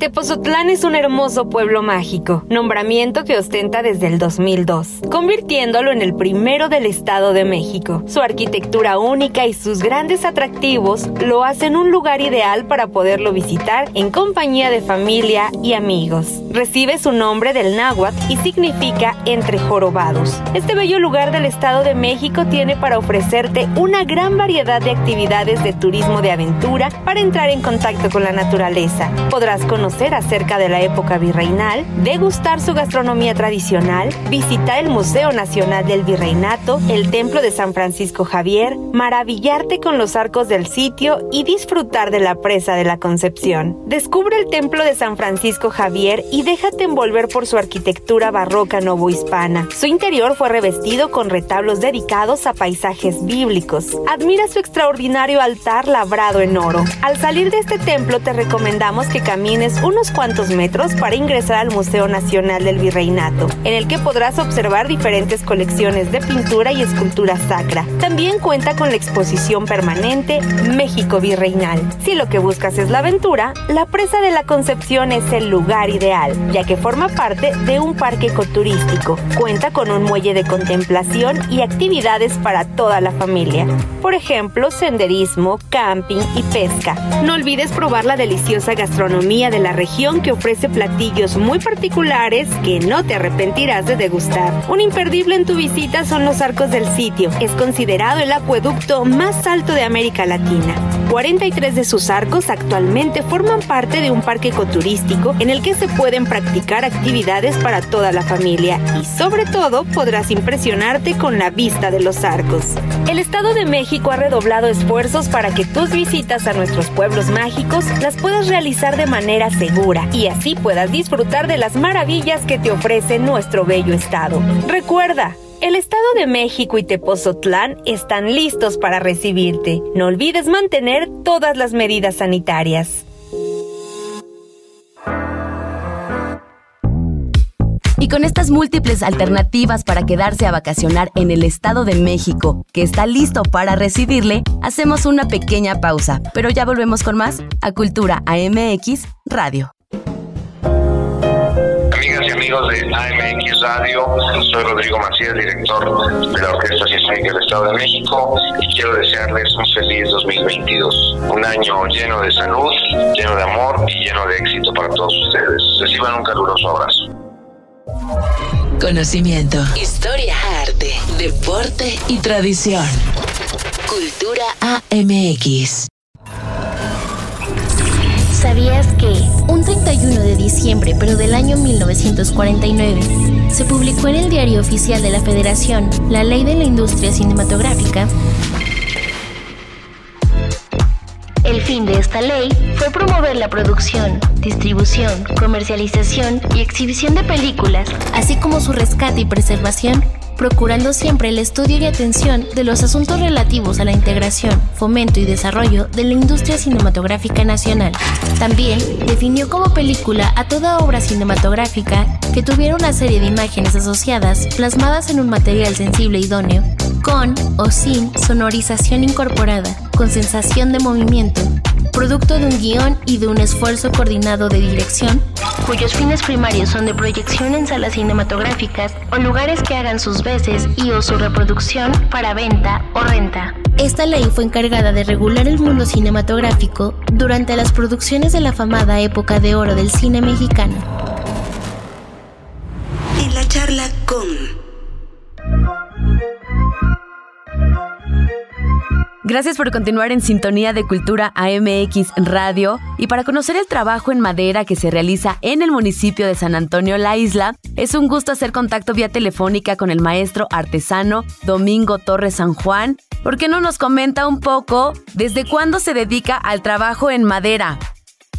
Tepozotlán es un hermoso pueblo mágico, nombramiento que ostenta desde el 2002, convirtiéndolo en el primero del Estado de México. Su arquitectura única y sus grandes atractivos lo hacen un lugar ideal para poderlo visitar en compañía de familia y amigos. Recibe su nombre del náhuatl y significa entre jorobados. Este bello lugar del Estado de México tiene para ofrecerte una gran variedad de actividades de turismo de aventura para entrar en contacto con la naturaleza. Podrás conocer acerca de la época virreinal, degustar su gastronomía tradicional, visitar el Museo Nacional del Virreinato, el Templo de San Francisco Javier, maravillarte con los arcos del sitio y disfrutar de la presa de la Concepción. Descubre el Templo de San Francisco Javier y déjate envolver por su arquitectura barroca novohispana. Su interior fue revestido con retablos dedicados a paisajes bíblicos. Admira su extraordinario altar labrado en oro. Al salir de este templo te recomendamos que camines unos cuantos metros para ingresar al Museo Nacional del Virreinato, en el que podrás observar diferentes colecciones de pintura y escultura sacra. También cuenta con la exposición permanente México Virreinal. Si lo que buscas es la aventura, la presa de la Concepción es el lugar ideal, ya que forma parte de un parque ecoturístico. Cuenta con un muelle de contemplación y actividades para toda la familia. Por ejemplo, senderismo, camping y pesca. No olvides probar la deliciosa gastronomía de la región que ofrece platillos muy particulares que no te arrepentirás de degustar. Un imperdible en tu visita son los arcos del sitio. Es considerado el acueducto más alto de América Latina. 43 de sus arcos actualmente forman parte de un parque ecoturístico en el que se pueden practicar actividades para toda la familia y sobre todo podrás impresionarte con la vista de los arcos. El Estado de México ha redoblado esfuerzos para que tus visitas a nuestros pueblos mágicos las puedas realizar de manera y así puedas disfrutar de las maravillas que te ofrece nuestro bello estado. Recuerda, el Estado de México y Tepozotlán están listos para recibirte. No olvides mantener todas las medidas sanitarias. Con estas múltiples alternativas para quedarse a vacacionar en el Estado de México, que está listo para recibirle, hacemos una pequeña pausa, pero ya volvemos con más a Cultura AMX Radio. Amigas y amigos de AMX Radio, soy Rodrigo Macías, director de la Orquesta Sinfónica del Estado de México y quiero desearles un feliz 2022, un año lleno de salud, lleno de amor y lleno de éxito para todos ustedes. Reciban un caluroso abrazo. Conocimiento, historia, arte, deporte y tradición. Cultura AMX. ¿Sabías que un 31 de diciembre, pero del año 1949, se publicó en el Diario Oficial de la Federación la Ley de la Industria Cinematográfica? El fin de esta ley fue promover la producción, distribución, comercialización y exhibición de películas, así como su rescate y preservación procurando siempre el estudio y atención de los asuntos relativos a la integración, fomento y desarrollo de la industria cinematográfica nacional. También definió como película a toda obra cinematográfica que tuviera una serie de imágenes asociadas plasmadas en un material sensible idóneo, con o sin sonorización incorporada, con sensación de movimiento, producto de un guion y de un esfuerzo coordinado de dirección, cuyos fines primarios son de proyección en salas cinematográficas o lugares que hagan sus veces y o su reproducción para venta o renta. Esta ley fue encargada de regular el mundo cinematográfico durante las producciones de la famada época de oro del cine mexicano. Gracias por continuar en sintonía de Cultura AMX Radio y para conocer el trabajo en madera que se realiza en el municipio de San Antonio La Isla, es un gusto hacer contacto vía telefónica con el maestro artesano Domingo Torres San Juan. ¿Por qué no nos comenta un poco desde cuándo se dedica al trabajo en madera?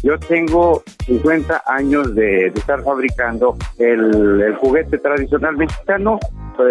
Yo tengo 50 años de, de estar fabricando el, el, juguete tradicional mexicano,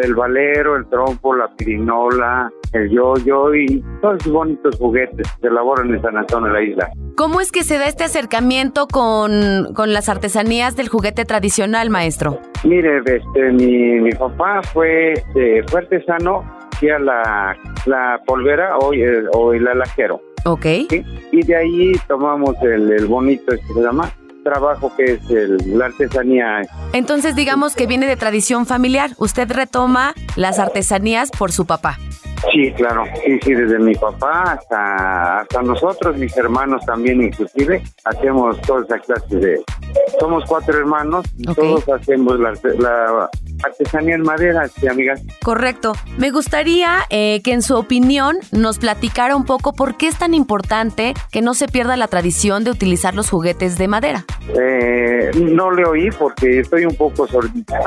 el valero, el trompo, la pirinola, el yoyo y todos esos bonitos juguetes que se elaboran en San Antonio de la isla. ¿Cómo es que se da este acercamiento con, con las artesanías del juguete tradicional, maestro? Mire, este, mi, mi papá fue, eh, fue artesano, hacía la, la polvera o el alajero. Ok. ¿sí? Y de ahí tomamos el, el bonito, este se llama, trabajo que es el, la artesanía. Entonces digamos que viene de tradición familiar. Usted retoma las artesanías por su papá. Sí, claro, sí, sí, desde mi papá hasta, hasta nosotros, mis hermanos también inclusive, hacemos toda esa clase de... Somos cuatro hermanos y okay. todos hacemos la, la, artesanía en madera, sí, amigas. Correcto. Me gustaría eh, que en su opinión nos platicara un poco por qué es tan importante que no se pierda la tradición de utilizar los juguetes de madera. Eh, no le oí porque estoy un poco sordita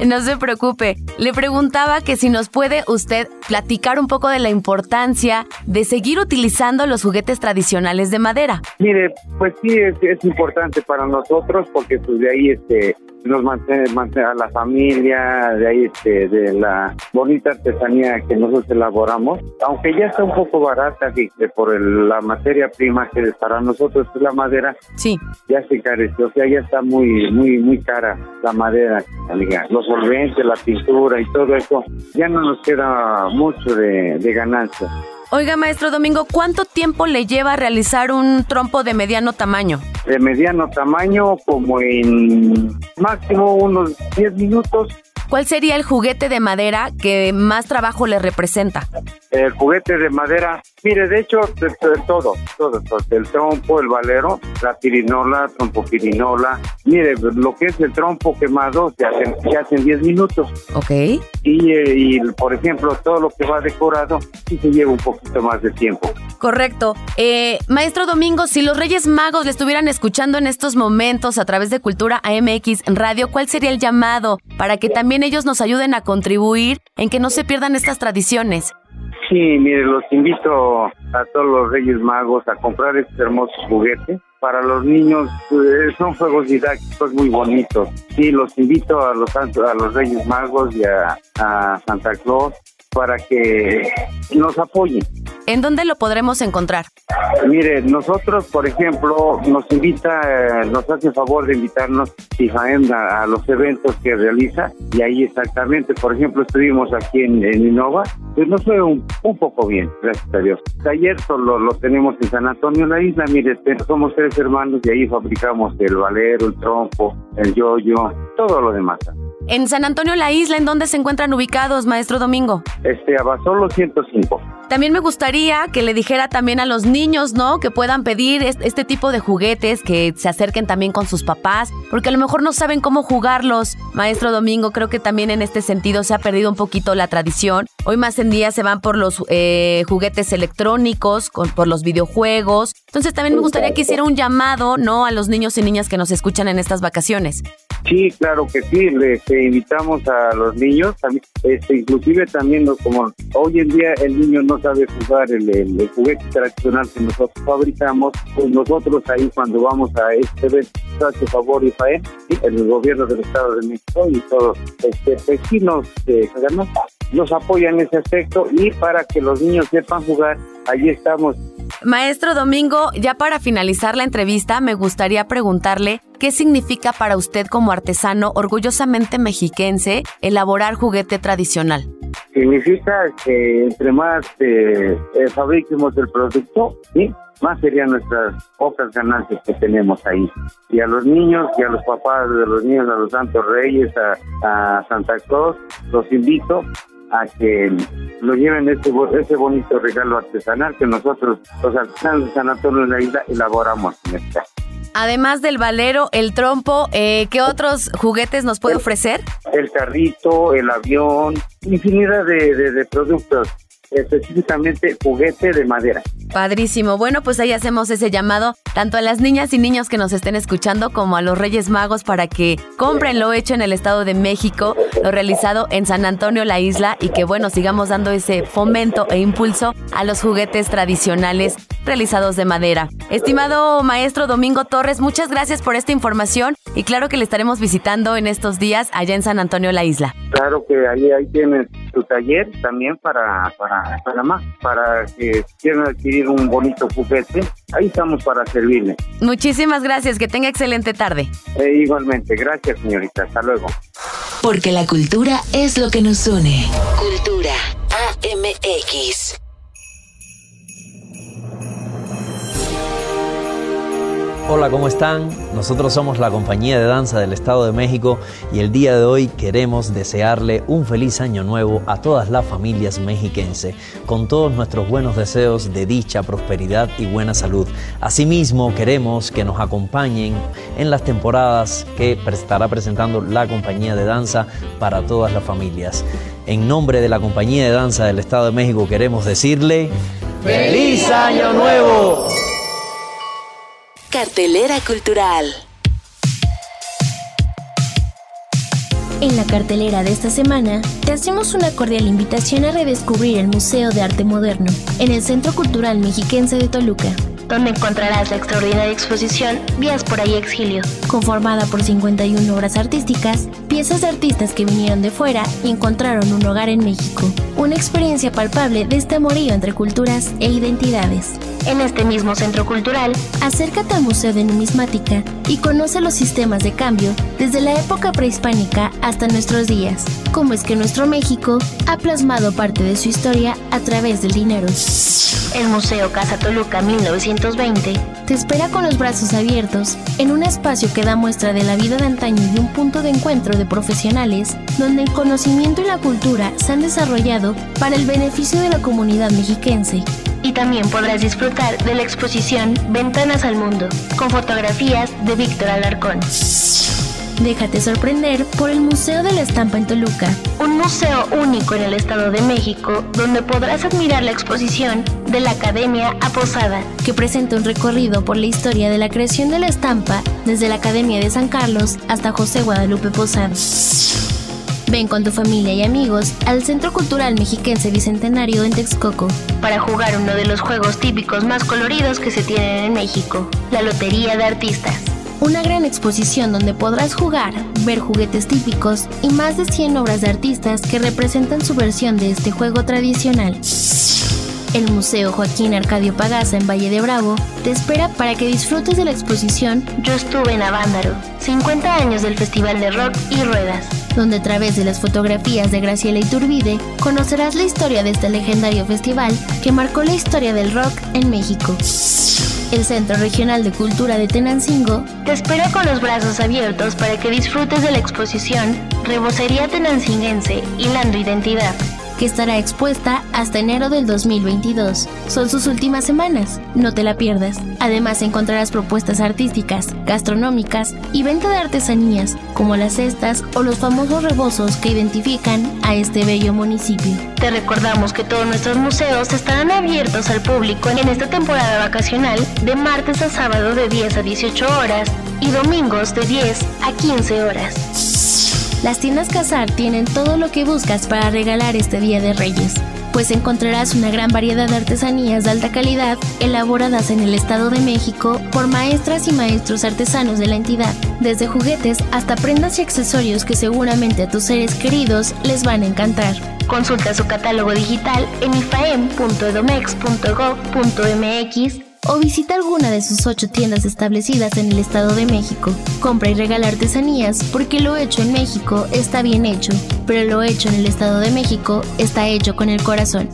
(laughs) no se preocupe. Le preguntaba que si nos puede usted platicar un poco de la importancia de seguir utilizando los juguetes tradicionales de madera. Mire, pues sí, es, es importante para nosotros porque pues de ahí este nos mantiene, mantiene, a la familia, de ahí este, de la bonita artesanía que nosotros elaboramos, aunque ya está un poco barata que, por el, la materia prima que para nosotros es la madera, sí. ya se encareció, o sea, ya está muy, muy, muy cara la madera, amiga. los solventes, la pintura y todo eso, ya no nos queda mucho de, de ganancia. Oiga, maestro Domingo, ¿cuánto tiempo le lleva realizar un trompo de mediano tamaño? De mediano tamaño, como en máximo unos 10 minutos. ¿Cuál sería el juguete de madera que más trabajo le representa? El juguete de madera, mire, de hecho, de, de todo, todo, todo, el trompo, el valero, la pirinola, trompo pirinola. Mire, lo que es el trompo quemado se hacen, se hacen 10 minutos. Ok. Y, y, por ejemplo, todo lo que va decorado sí se lleva un poquito más de tiempo. Correcto. Eh, Maestro Domingo, si los Reyes Magos le estuvieran escuchando en estos momentos a través de Cultura AMX Radio, ¿cuál sería el llamado para que también ellos nos ayuden a contribuir en que no se pierdan estas tradiciones? Sí, mire, los invito a todos los Reyes Magos a comprar estos hermosos juguetes. Para los niños eh, son juegos didácticos muy bonitos. Sí, los invito a los, a los Reyes Magos y a, a Santa Claus para que nos apoyen. ¿En dónde lo podremos encontrar? Mire, nosotros, por ejemplo, nos invita, eh, nos hace favor de invitarnos Ifaem a, a los eventos que realiza y ahí exactamente, por ejemplo, estuvimos aquí en, en Innova, pues nos fue un, un poco bien, gracias a Dios. Taller solo lo tenemos en San Antonio, la isla, mire, somos tres hermanos y ahí fabricamos el valero, el trompo, el yoyo, todo lo demás. En San Antonio la Isla, ¿en dónde se encuentran ubicados, maestro Domingo? Este, Abasolo 105. También me gustaría que le dijera también a los niños, ¿no? Que puedan pedir es- este tipo de juguetes, que se acerquen también con sus papás, porque a lo mejor no saben cómo jugarlos. Maestro Domingo, creo que también en este sentido se ha perdido un poquito la tradición. Hoy más en día se van por los eh, juguetes electrónicos, con, por los videojuegos. Entonces también me gustaría que hiciera un llamado, ¿no? A los niños y niñas que nos escuchan en estas vacaciones. Sí, claro que sí, le este, invitamos a los niños, este, inclusive también los- como hoy en día el niño no sabe jugar el, el- juguete tradicional que nosotros fabricamos, pues nosotros ahí cuando vamos a este evento, hace favor Israel, ¿sí? el gobierno del Estado de México y todos este, vecinos de Caganó, nos apoyan en ese aspecto y para que los niños sepan jugar, ahí estamos Maestro Domingo, ya para finalizar la entrevista, me gustaría preguntarle qué significa para usted como artesano orgullosamente mexiquense elaborar juguete tradicional. significa que entre más eh, eh, fabriquemos el producto, ¿sí? más serían nuestras pocas ganancias que tenemos ahí. Y a los niños y a los papás de los niños, a los santos reyes, a, a Santa Claus, los invito a que lo lleven bo- ese bonito regalo artesanal que nosotros, los artesanos de San Antonio de la Isla, elaboramos en esta. Además del valero, el trompo, eh, ¿qué otros juguetes nos puede ofrecer? El carrito, el avión, infinidad de, de- de productos, específicamente juguete de madera. Padrísimo. Bueno, pues ahí hacemos ese llamado tanto a las niñas y niños que nos estén escuchando como a los Reyes Magos para que compren lo hecho en el Estado de México, lo realizado en San Antonio la Isla y que bueno, sigamos dando ese fomento e impulso a los juguetes tradicionales realizados de madera. Estimado maestro Domingo Torres, muchas gracias por esta información y claro que le estaremos visitando en estos días allá en San Antonio la Isla. Claro que ahí, ahí tienes tu taller también para, para Panamá, para que quieran adquirir un bonito juguete. Ahí estamos para servirle. Muchísimas gracias, que tenga excelente tarde. Eh, igualmente, gracias señorita, hasta luego. Porque la cultura es lo que nos une. Cultura AMX. Hola, ¿cómo están? Nosotros somos la compañía de danza del Estado de México y el día de hoy queremos desearle un feliz año nuevo a todas las familias mexiquenses, con todos nuestros buenos deseos de dicha, prosperidad y buena salud. Asimismo, queremos que nos acompañen en las temporadas que estará presentando la compañía de danza para todas las familias. En nombre de la compañía de danza del Estado de México queremos decirle ¡Feliz Año Nuevo! Cartelera cultural. En la cartelera de esta semana, te hacemos una cordial invitación a redescubrir el Museo de Arte Moderno en el Centro Cultural Mexiquense de Toluca, donde encontrarás la extraordinaria exposición Vías por ahí Exilio, conformada por 51 obras artísticas, piezas de artistas que vinieron de fuera y encontraron un hogar en México. Una experiencia palpable de este amorío entre culturas e identidades. En este mismo centro cultural, acércate al Museo de Numismática y conoce los sistemas de cambio desde la época prehispánica hasta nuestros días. Cómo es que nuestro México ha plasmado parte de su historia a través del dinero. El Museo Casa Toluca 1920 te espera con los brazos abiertos en un espacio que da muestra de la vida de antaño y un punto de encuentro de profesionales donde el conocimiento y la cultura se han desarrollado para el beneficio de la comunidad mexiquense. Y también podrás disfrutar de la exposición Ventanas al Mundo, con fotografías de Víctor Alarcón. Déjate sorprender por el Museo de la Estampa en Toluca, un museo único en el Estado de México donde podrás admirar la exposición de la Academia a Posada, que presenta un recorrido por la historia de la creación de la estampa desde la Academia de San Carlos hasta José Guadalupe Posada. Ven con tu familia y amigos al Centro Cultural Mexiquense Bicentenario en Texcoco para jugar uno de los juegos típicos más coloridos que se tienen en México, la Lotería de Artistas. Una gran exposición donde podrás jugar, ver juguetes típicos y más de 100 obras de artistas que representan su versión de este juego tradicional. El Museo Joaquín Arcadio Pagaza en Valle de Bravo te espera para que disfrutes de la exposición Yo estuve en Avándaro, 50 años del Festival de Rock y Ruedas, donde a través de las fotografías de Graciela Iturbide conocerás la historia de este legendario festival que marcó la historia del rock en México. El Centro Regional de Cultura de Tenancingo te espera con los brazos abiertos para que disfrutes de la exposición Rebocería Tenancingense, Hilando Identidad, que estará expuesta hasta enero del 2022. Son sus últimas semanas, no te la pierdas. Además encontrarás propuestas artísticas, gastronómicas y venta de artesanías, como las cestas o los famosos rebozos que identifican a este bello municipio. Te recordamos que todos nuestros museos estarán abiertos al público en esta temporada vacacional de martes a sábado de 10 a 18 horas y domingos de 10 a 15 horas. Las tiendas Casar tienen todo lo que buscas para regalar este Día de Reyes, pues encontrarás una gran variedad de artesanías de alta calidad elaboradas en el Estado de México por maestras y maestros artesanos de la entidad, desde juguetes hasta prendas y accesorios que seguramente a tus seres queridos les van a encantar. Consulta su catálogo digital en ifaem.edomex.gov.mx o visita alguna de sus ocho tiendas establecidas en el Estado de México. Compra y regala artesanías porque lo hecho en México está bien hecho, pero lo hecho en el Estado de México está hecho con el corazón.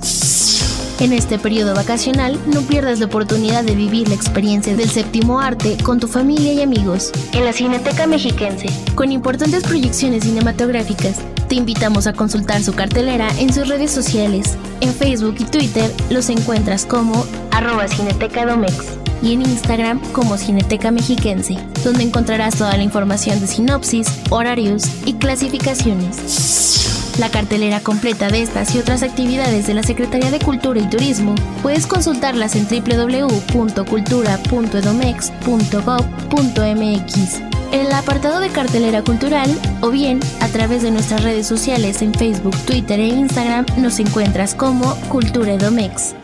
En este periodo vacacional, no pierdas la oportunidad de vivir la experiencia del séptimo arte con tu familia y amigos en la Cineteca Mexiquense, con importantes proyecciones cinematográficas. Te invitamos a consultar su cartelera en sus redes sociales. En Facebook y Twitter los encuentras como arroba Cineteca Domex y en Instagram como Cineteca Mexiquense, donde encontrarás toda la información de sinopsis, horarios y clasificaciones. La cartelera completa de estas y otras actividades de la Secretaría de Cultura y Turismo puedes consultarlas en www.cultura.edomex.gov.mx en el apartado de cartelera cultural o bien a través de nuestras redes sociales en Facebook, Twitter e Instagram nos encuentras como Cultura Edomex.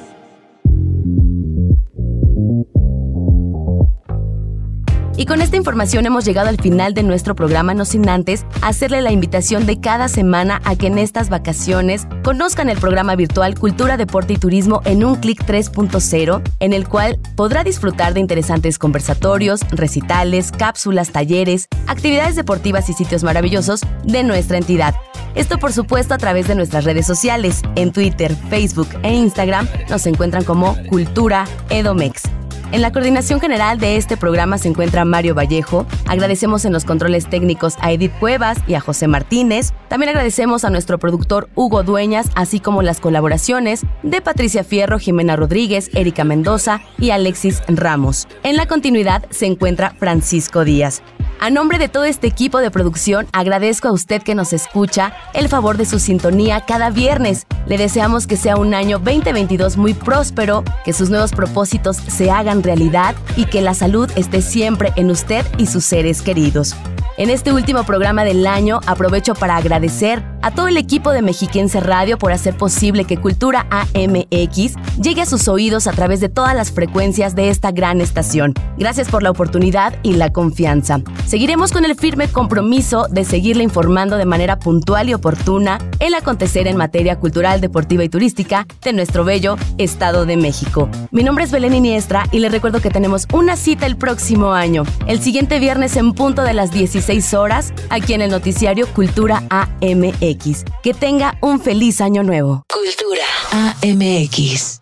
Y con esta información hemos llegado al final de nuestro programa, no sin antes hacerle la invitación de cada semana a que en estas vacaciones conozcan el programa virtual Cultura, Deporte y Turismo en un clic 3.0, en el cual podrá disfrutar de interesantes conversatorios, recitales, cápsulas, talleres, actividades deportivas y sitios maravillosos de nuestra entidad. Esto por supuesto a través de nuestras redes sociales, en Twitter, Facebook e Instagram nos encuentran como Cultura Edomex. En la coordinación general de este programa se encuentra Mario Vallejo. Agradecemos en los controles técnicos a Edith Cuevas y a José Martínez. También agradecemos a nuestro productor Hugo Dueñas, así como las colaboraciones de Patricia Fierro, Jimena Rodríguez, Erika Mendoza y Alexis Ramos. En la continuidad se encuentra Francisco Díaz. A nombre de todo este equipo de producción, agradezco a usted que nos escucha el favor de su sintonía cada viernes. Le deseamos que sea un año 2022 muy próspero, que sus nuevos propósitos se hagan realidad y que la salud esté siempre en usted y sus seres queridos. En este último programa del año aprovecho para agradecer a todo el equipo de Mexiquense Radio por hacer posible que Cultura AMX llegue a sus oídos a través de todas las frecuencias de esta gran estación. Gracias por la oportunidad y la confianza. Seguiremos con el firme compromiso de seguirle informando de manera puntual y oportuna el acontecer en materia cultural, deportiva y turística de nuestro bello Estado de México. Mi nombre es Belén Iniestra y recuerdo que tenemos una cita el próximo año, el siguiente viernes en punto de las 16 horas, aquí en el noticiario Cultura AMX. Que tenga un feliz año nuevo. Cultura AMX.